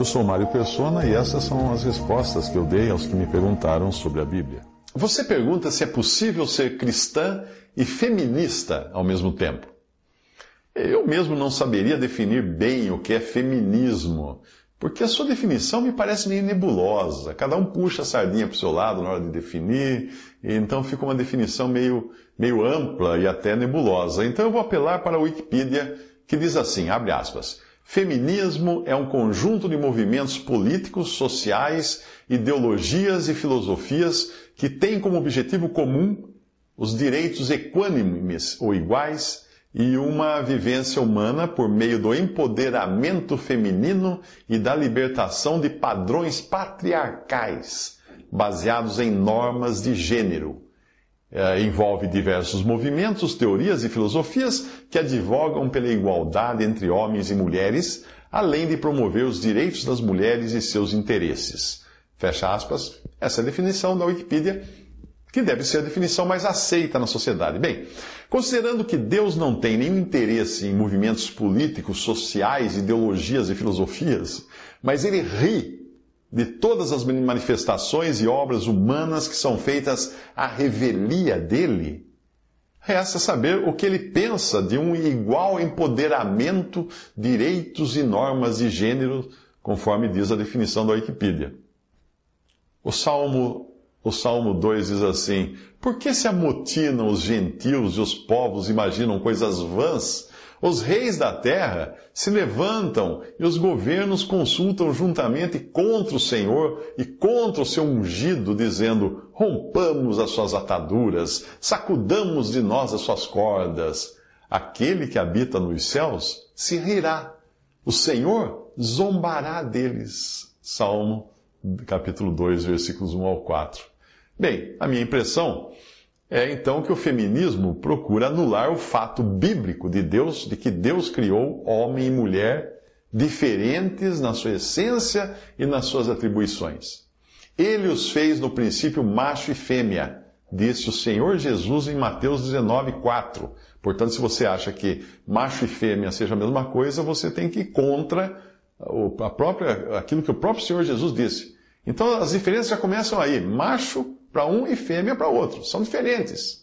Eu sou Mário Persona e essas são as respostas que eu dei aos que me perguntaram sobre a Bíblia. Você pergunta se é possível ser cristã e feminista ao mesmo tempo. Eu mesmo não saberia definir bem o que é feminismo, porque a sua definição me parece meio nebulosa. Cada um puxa a sardinha para o seu lado na hora de definir, e então fica uma definição meio, meio ampla e até nebulosa. Então eu vou apelar para a Wikipedia, que diz assim, abre aspas, Feminismo é um conjunto de movimentos políticos, sociais, ideologias e filosofias que têm como objetivo comum os direitos equânimes ou iguais e uma vivência humana por meio do empoderamento feminino e da libertação de padrões patriarcais baseados em normas de gênero. É, envolve diversos movimentos, teorias e filosofias que advogam pela igualdade entre homens e mulheres, além de promover os direitos das mulheres e seus interesses. Fecha aspas. Essa é a definição da Wikipedia, que deve ser a definição mais aceita na sociedade. Bem, considerando que Deus não tem nenhum interesse em movimentos políticos, sociais, ideologias e filosofias, mas ele ri de todas as manifestações e obras humanas que são feitas à revelia dele, resta saber o que ele pensa de um igual empoderamento, direitos e normas de gênero, conforme diz a definição da Wikipedia. O Salmo, o Salmo 2 diz assim: Por que se amotinam os gentios e os povos imaginam coisas vãs? Os reis da terra se levantam e os governos consultam juntamente contra o Senhor e contra o seu ungido, dizendo: Rompamos as suas ataduras, sacudamos de nós as suas cordas. Aquele que habita nos céus se rirá. O Senhor zombará deles. Salmo capítulo 2, versículos 1 ao 4. Bem, a minha impressão é então que o feminismo procura anular o fato bíblico de Deus, de que Deus criou homem e mulher diferentes na sua essência e nas suas atribuições. Ele os fez no princípio macho e fêmea, disse o Senhor Jesus em Mateus 19, 4. Portanto, se você acha que macho e fêmea seja a mesma coisa, você tem que ir contra a própria, aquilo que o próprio Senhor Jesus disse. Então as diferenças já começam aí. Macho para um e fêmea para outro. São diferentes.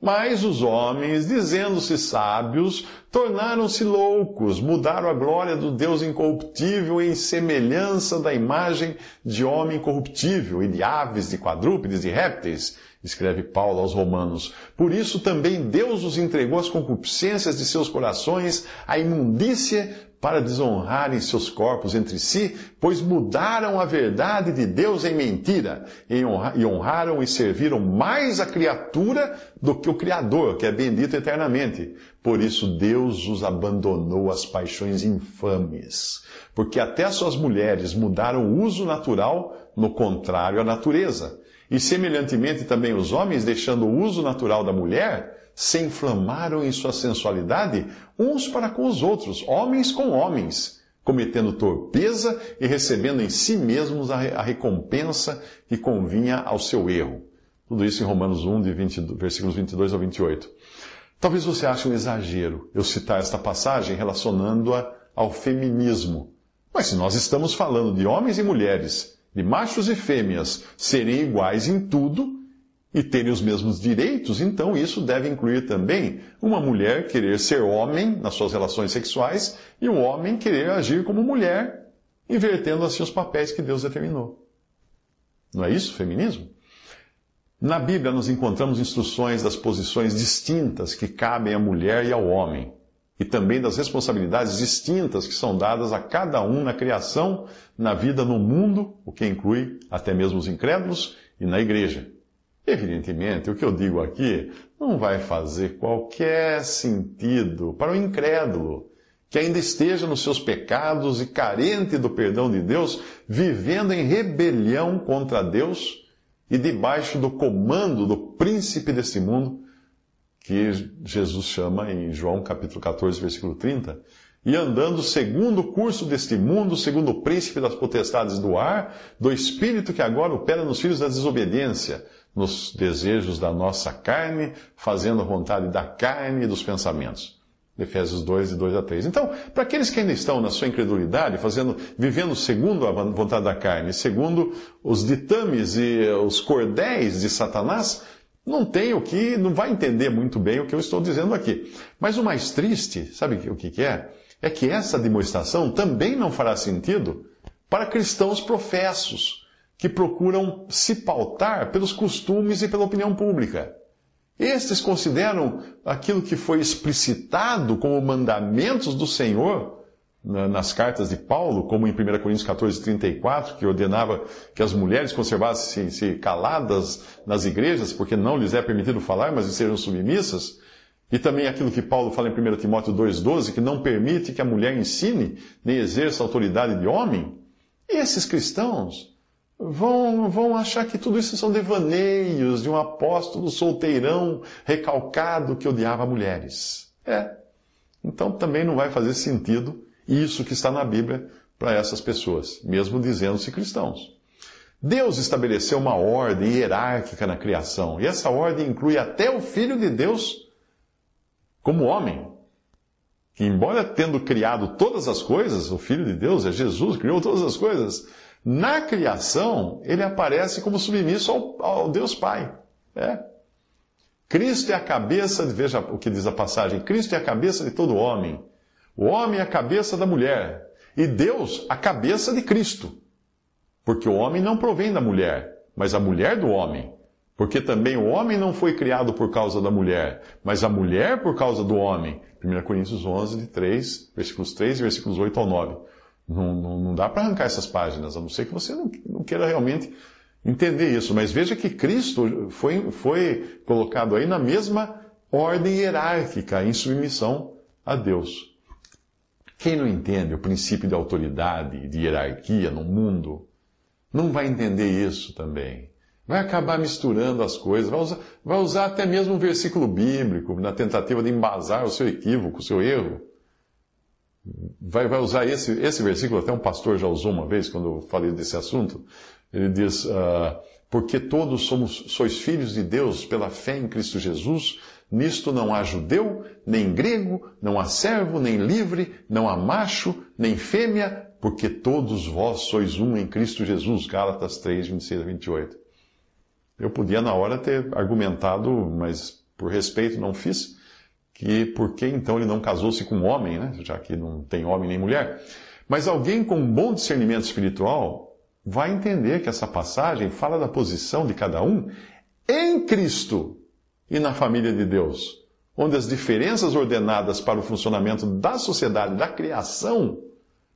Mas os homens, dizendo-se sábios, tornaram-se loucos, mudaram a glória do Deus incorruptível em semelhança da imagem de homem corruptível e de aves, de quadrúpedes, de répteis, escreve Paulo aos Romanos. Por isso também Deus os entregou às concupiscências de seus corações, à imundícia para desonrarem seus corpos entre si, pois mudaram a verdade de Deus em mentira, e honraram e serviram mais a criatura do que o Criador, que é bendito eternamente. Por isso Deus os abandonou às paixões infames, porque até suas mulheres mudaram o uso natural no contrário à natureza. E semelhantemente também os homens, deixando o uso natural da mulher, se inflamaram em sua sensualidade uns para com os outros, homens com homens, cometendo torpeza e recebendo em si mesmos a recompensa que convinha ao seu erro. Tudo isso em Romanos 1, de 20, versículos 22 ao 28. Talvez você ache um exagero eu citar esta passagem relacionando-a ao feminismo. Mas se nós estamos falando de homens e mulheres, de machos e fêmeas serem iguais em tudo, e terem os mesmos direitos, então isso deve incluir também uma mulher querer ser homem nas suas relações sexuais e um homem querer agir como mulher, invertendo assim os papéis que Deus determinou. Não é isso, feminismo? Na Bíblia nós encontramos instruções das posições distintas que cabem à mulher e ao homem, e também das responsabilidades distintas que são dadas a cada um na criação, na vida no mundo, o que inclui até mesmo os incrédulos, e na igreja. Evidentemente, o que eu digo aqui não vai fazer qualquer sentido para o incrédulo que ainda esteja nos seus pecados e carente do perdão de Deus, vivendo em rebelião contra Deus e debaixo do comando do príncipe deste mundo, que Jesus chama em João capítulo 14, versículo 30, e andando segundo o curso deste mundo, segundo o príncipe das potestades do ar, do espírito que agora opera nos filhos da desobediência, nos desejos da nossa carne, fazendo a vontade da carne e dos pensamentos. Efésios 2, de 2 a 3. Então, para aqueles que ainda estão na sua incredulidade, fazendo, vivendo segundo a vontade da carne, segundo os ditames e os cordéis de Satanás, não tem o que, não vai entender muito bem o que eu estou dizendo aqui. Mas o mais triste, sabe o que, que é? É que essa demonstração também não fará sentido para cristãos professos, que procuram se pautar pelos costumes e pela opinião pública. Estes consideram aquilo que foi explicitado como mandamentos do Senhor nas cartas de Paulo, como em 1 Coríntios 14, 34, que ordenava que as mulheres conservassem-se caladas nas igrejas, porque não lhes é permitido falar, mas sejam submissas. E também aquilo que Paulo fala em 1 Timóteo 2,12, que não permite que a mulher ensine nem exerça autoridade de homem. Esses cristãos vão, vão achar que tudo isso são devaneios de um apóstolo solteirão recalcado que odiava mulheres. É. Então também não vai fazer sentido isso que está na Bíblia para essas pessoas, mesmo dizendo-se cristãos. Deus estabeleceu uma ordem hierárquica na criação, e essa ordem inclui até o Filho de Deus como homem. Que, embora tendo criado todas as coisas, o Filho de Deus é Jesus, criou todas as coisas, na criação, ele aparece como submisso ao, ao Deus Pai. É. Cristo é a cabeça, veja o que diz a passagem: Cristo é a cabeça de todo homem. O homem é a cabeça da mulher. E Deus, a cabeça de Cristo. Porque o homem não provém da mulher, mas a mulher do homem. Porque também o homem não foi criado por causa da mulher, mas a mulher por causa do homem. 1 Coríntios 11, de 3, versículos 3 e versículos 8 ao 9. Não, não, não dá para arrancar essas páginas, a não ser que você não, não queira realmente entender isso. Mas veja que Cristo foi, foi colocado aí na mesma ordem hierárquica, em submissão a Deus. Quem não entende o princípio de autoridade, de hierarquia no mundo, não vai entender isso também. Vai acabar misturando as coisas, vai usar, vai usar até mesmo um versículo bíblico na tentativa de embasar o seu equívoco, o seu erro vai, vai usar esse, esse versículo, até um pastor já usou uma vez quando eu falei desse assunto. Ele diz: uh, Porque todos somos, sois filhos de Deus pela fé em Cristo Jesus, nisto não há judeu, nem grego, não há servo, nem livre, não há macho, nem fêmea, porque todos vós sois um em Cristo Jesus. Gálatas 3, 26 a 28. Eu podia na hora ter argumentado, mas por respeito não fiz que por que então ele não casou-se com um homem, né? já que não tem homem nem mulher. Mas alguém com um bom discernimento espiritual vai entender que essa passagem fala da posição de cada um em Cristo e na família de Deus, onde as diferenças ordenadas para o funcionamento da sociedade, da criação,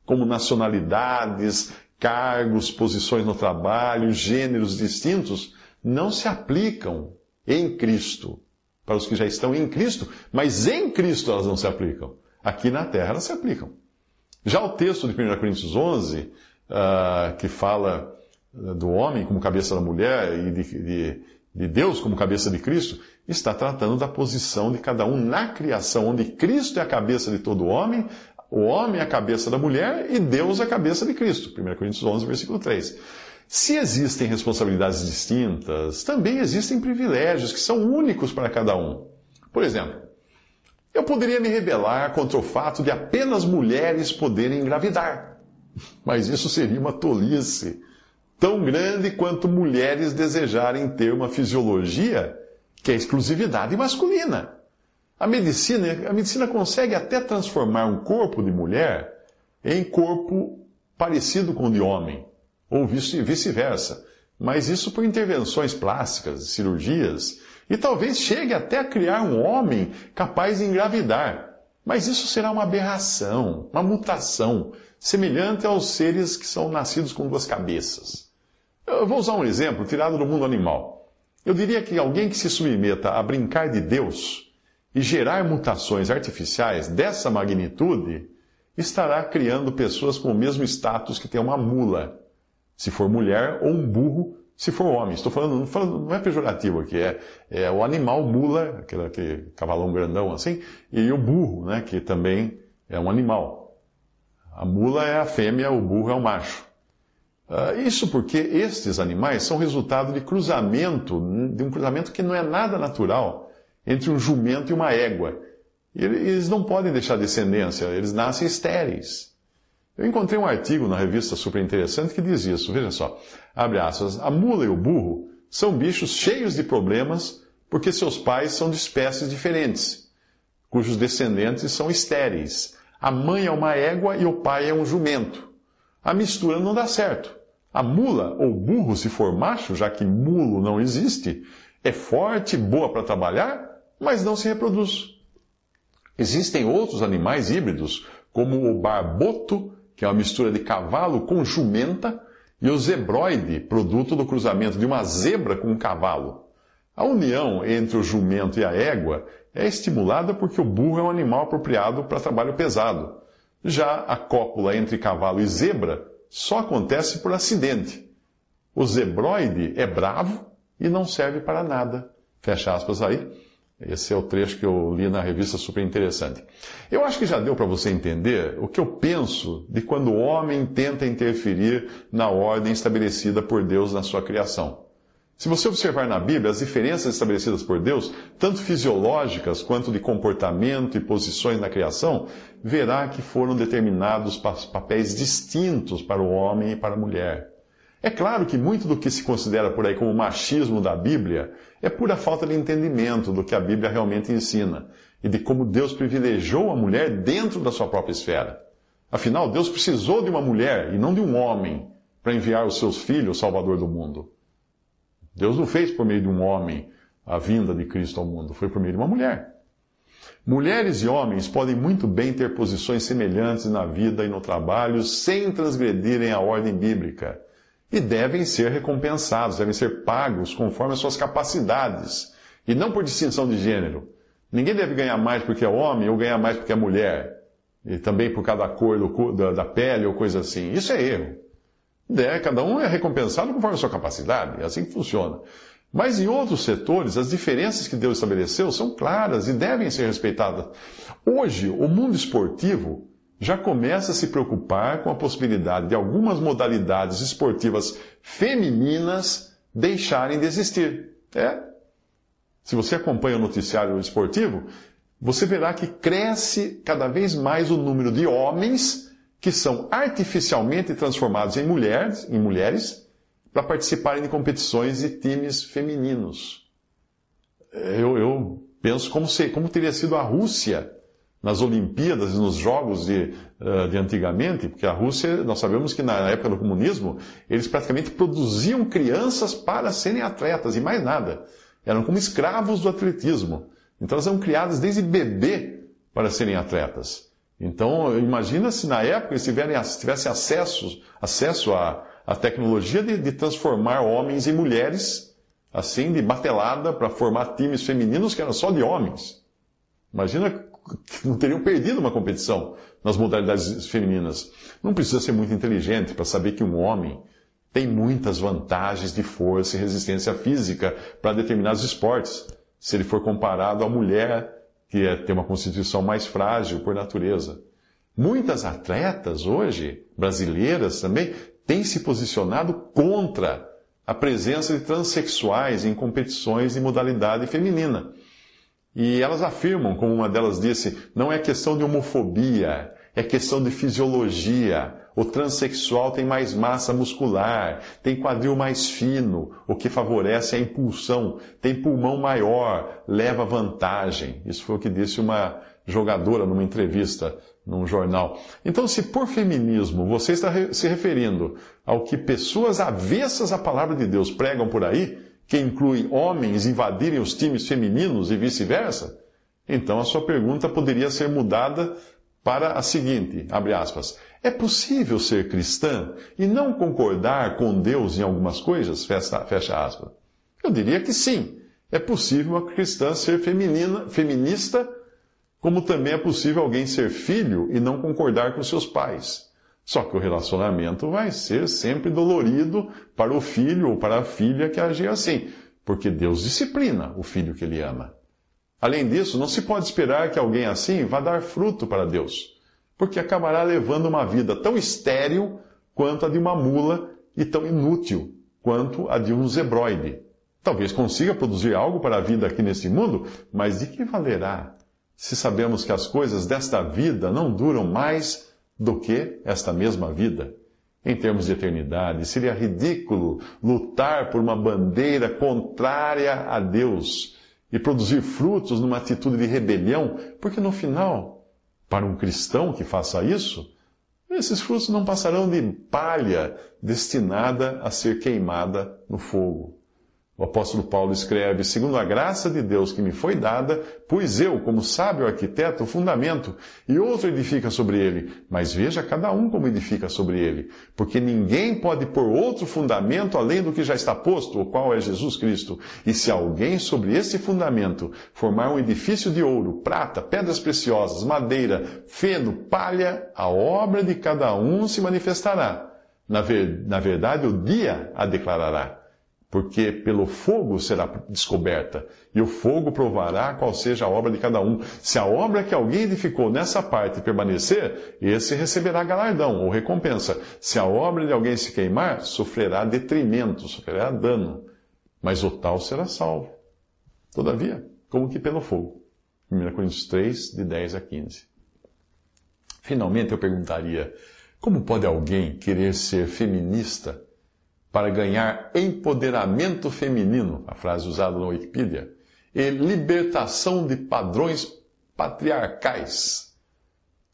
como nacionalidades, cargos, posições no trabalho, gêneros distintos, não se aplicam em Cristo para os que já estão em Cristo, mas em Cristo elas não se aplicam. Aqui na terra elas se aplicam. Já o texto de 1 Coríntios 11, uh, ah, que fala ah, do homem como cabeça da mulher e de, de, de Deus como cabeça de Cristo, está tratando da posição de cada um na criação, onde Cristo é a cabeça de todo homem, o homem é a cabeça da mulher e Deus é a cabeça de Cristo. 1 Coríntios 11, versículo 3. Se existem responsabilidades distintas, também existem privilégios que são únicos para cada um. Por exemplo, eu poderia me rebelar contra o fato de apenas mulheres poderem engravidar. Mas isso seria uma tolice tão grande quanto mulheres desejarem ter uma fisiologia que é exclusividade masculina. A medicina, a medicina consegue até transformar um corpo de mulher em corpo parecido com o de homem ou vice-versa. Mas isso por intervenções plásticas, cirurgias, e talvez chegue até a criar um homem capaz de engravidar. Mas isso será uma aberração, uma mutação, semelhante aos seres que são nascidos com duas cabeças. Eu vou usar um exemplo tirado do mundo animal. Eu diria que alguém que se submeta a brincar de Deus e gerar mutações artificiais dessa magnitude estará criando pessoas com o mesmo status que tem uma mula, se for mulher, ou um burro, se for homem. Estou falando, não, falando, não é pejorativo aqui, é, é o animal mula, aquele, aquele cavalão grandão assim, e o burro, né, que também é um animal. A mula é a fêmea, o burro é o macho. Uh, isso porque estes animais são resultado de cruzamento, de um cruzamento que não é nada natural entre um jumento e uma égua. Eles não podem deixar descendência, eles nascem estéreis. Eu encontrei um artigo na revista super interessante que diz isso. Veja só, abre aspas, a mula e o burro são bichos cheios de problemas porque seus pais são de espécies diferentes, cujos descendentes são estéreis. A mãe é uma égua e o pai é um jumento. A mistura não dá certo. A mula ou burro, se for macho, já que mulo não existe, é forte, boa para trabalhar, mas não se reproduz. Existem outros animais híbridos, como o barboto, que é uma mistura de cavalo com jumenta, e o zebroide, produto do cruzamento de uma zebra com um cavalo. A união entre o jumento e a égua é estimulada porque o burro é um animal apropriado para trabalho pesado. Já a cópula entre cavalo e zebra só acontece por acidente. O zebroide é bravo e não serve para nada. Fecha aspas aí. Esse é o trecho que eu li na revista super interessante. Eu acho que já deu para você entender o que eu penso de quando o homem tenta interferir na ordem estabelecida por Deus na sua criação. Se você observar na Bíblia as diferenças estabelecidas por Deus, tanto fisiológicas quanto de comportamento e posições na criação, verá que foram determinados papéis distintos para o homem e para a mulher. É claro que muito do que se considera por aí como machismo da Bíblia é pura falta de entendimento do que a Bíblia realmente ensina e de como Deus privilegiou a mulher dentro da sua própria esfera. Afinal, Deus precisou de uma mulher e não de um homem para enviar os seus filhos, o Salvador do mundo. Deus não fez por meio de um homem a vinda de Cristo ao mundo, foi por meio de uma mulher. Mulheres e homens podem muito bem ter posições semelhantes na vida e no trabalho sem transgredirem a ordem bíblica. E devem ser recompensados, devem ser pagos conforme as suas capacidades, e não por distinção de gênero. Ninguém deve ganhar mais porque é homem ou ganhar mais porque é mulher, e também por causa da cor do, da, da pele ou coisa assim. Isso é erro. É, cada um é recompensado conforme a sua capacidade, é assim que funciona. Mas em outros setores, as diferenças que Deus estabeleceu são claras e devem ser respeitadas. Hoje, o mundo esportivo já começa a se preocupar com a possibilidade de algumas modalidades esportivas femininas deixarem de existir. É. Se você acompanha o noticiário esportivo, você verá que cresce cada vez mais o número de homens que são artificialmente transformados em mulheres, em mulheres para participarem de competições e times femininos. Eu, eu penso como, se, como teria sido a Rússia nas Olimpíadas e nos Jogos de, uh, de antigamente, porque a Rússia, nós sabemos que na época do comunismo, eles praticamente produziam crianças para serem atletas e mais nada. Eram como escravos do atletismo. Então elas eram criadas desde bebê para serem atletas. Então, imagina se na época eles tivessem acesso, acesso à, à tecnologia de, de transformar homens em mulheres, assim, de batelada, para formar times femininos que eram só de homens. Imagina não teriam perdido uma competição nas modalidades femininas. Não precisa ser muito inteligente para saber que um homem tem muitas vantagens de força e resistência física para determinados esportes, se ele for comparado à mulher que é, tem uma constituição mais frágil por natureza. Muitas atletas hoje, brasileiras também, têm se posicionado contra a presença de transexuais em competições de modalidade feminina. E elas afirmam, como uma delas disse, não é questão de homofobia, é questão de fisiologia. O transexual tem mais massa muscular, tem quadril mais fino, o que favorece a impulsão, tem pulmão maior, leva vantagem. Isso foi o que disse uma jogadora numa entrevista num jornal. Então, se por feminismo você está se referindo ao que pessoas avessas à palavra de Deus pregam por aí, que inclui homens invadirem os times femininos e vice-versa, então a sua pergunta poderia ser mudada para a seguinte, abre aspas, é possível ser cristã e não concordar com Deus em algumas coisas? Fecha, fecha aspas. Eu diria que sim. É possível uma cristã ser feminina, feminista, como também é possível alguém ser filho e não concordar com seus pais. Só que o relacionamento vai ser sempre dolorido para o filho ou para a filha que agir assim, porque Deus disciplina o filho que ele ama. Além disso, não se pode esperar que alguém assim vá dar fruto para Deus, porque acabará levando uma vida tão estéril quanto a de uma mula e tão inútil quanto a de um zebroide. Talvez consiga produzir algo para a vida aqui neste mundo, mas de que valerá se sabemos que as coisas desta vida não duram mais do que esta mesma vida? Em termos de eternidade, seria ridículo lutar por uma bandeira contrária a Deus e produzir frutos numa atitude de rebelião, porque no final, para um cristão que faça isso, esses frutos não passarão de palha destinada a ser queimada no fogo. O apóstolo Paulo escreve: Segundo a graça de Deus que me foi dada, pus eu, como sábio arquiteto, o fundamento, e outro edifica sobre ele. Mas veja cada um como edifica sobre ele. Porque ninguém pode pôr outro fundamento além do que já está posto, o qual é Jesus Cristo. E se alguém sobre esse fundamento formar um edifício de ouro, prata, pedras preciosas, madeira, feno, palha, a obra de cada um se manifestará. Na, na verdade, o dia a declarará porque pelo fogo será descoberta, e o fogo provará qual seja a obra de cada um. Se a obra que alguém edificou nessa parte permanecer, esse receberá galardão ou recompensa. Se a obra de alguém se queimar, sofrerá detrimento, sofrerá dano, mas o tal será salvo. Todavia, como que pelo fogo. 1 Coríntios 3, de 10 a 15. Finalmente eu perguntaria, como pode alguém querer ser feminista para ganhar empoderamento feminino, a frase usada na Wikipedia, e libertação de padrões patriarcais,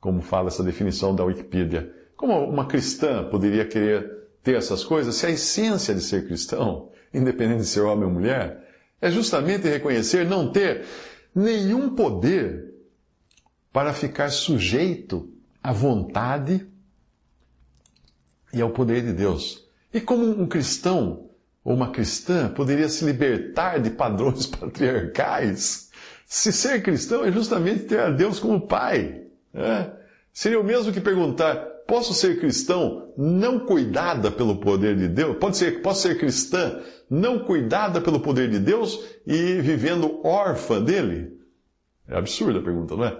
como fala essa definição da Wikipedia. Como uma cristã poderia querer ter essas coisas se a essência de ser cristão, independente de ser homem ou mulher, é justamente reconhecer não ter nenhum poder para ficar sujeito à vontade e ao poder de Deus. E como um cristão ou uma cristã poderia se libertar de padrões patriarcais? Se ser cristão é justamente ter a Deus como pai. Né? Seria o mesmo que perguntar: posso ser cristão não cuidada pelo poder de Deus? Pode ser, posso ser cristã não cuidada pelo poder de Deus e vivendo órfã dele? É absurda a pergunta, não é?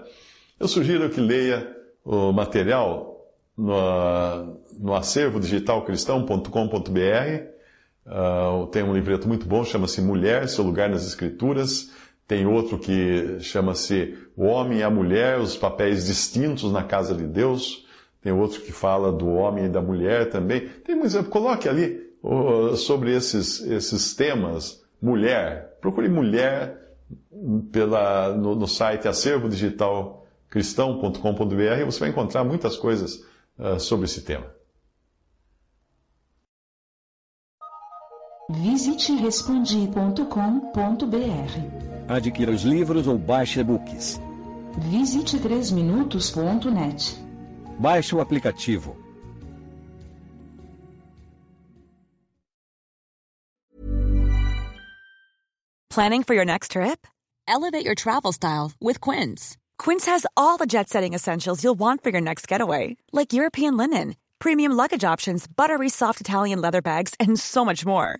Eu sugiro que leia o material no, no acervo digital cristão.com.br. Uh, tem um livreto muito bom, chama-se Mulher, Seu Lugar nas Escrituras. Tem outro que chama-se O Homem e a Mulher, os papéis distintos na casa de Deus. Tem outro que fala do homem e da mulher também. Tem exemplo, coloque ali uh, sobre esses, esses temas. Mulher, procure mulher pela, no, no site acervo digital você vai encontrar muitas coisas uh, sobre esse tema. Visite respondi.com.br. Adquira os livros ou baixe e-books. Visite 3minutos.net. Baixe o aplicativo. Planning for your next trip? Elevate your travel style with Quince. Quince has all the jet setting essentials you'll want for your next getaway, like European linen, premium luggage options, buttery soft Italian leather bags, and so much more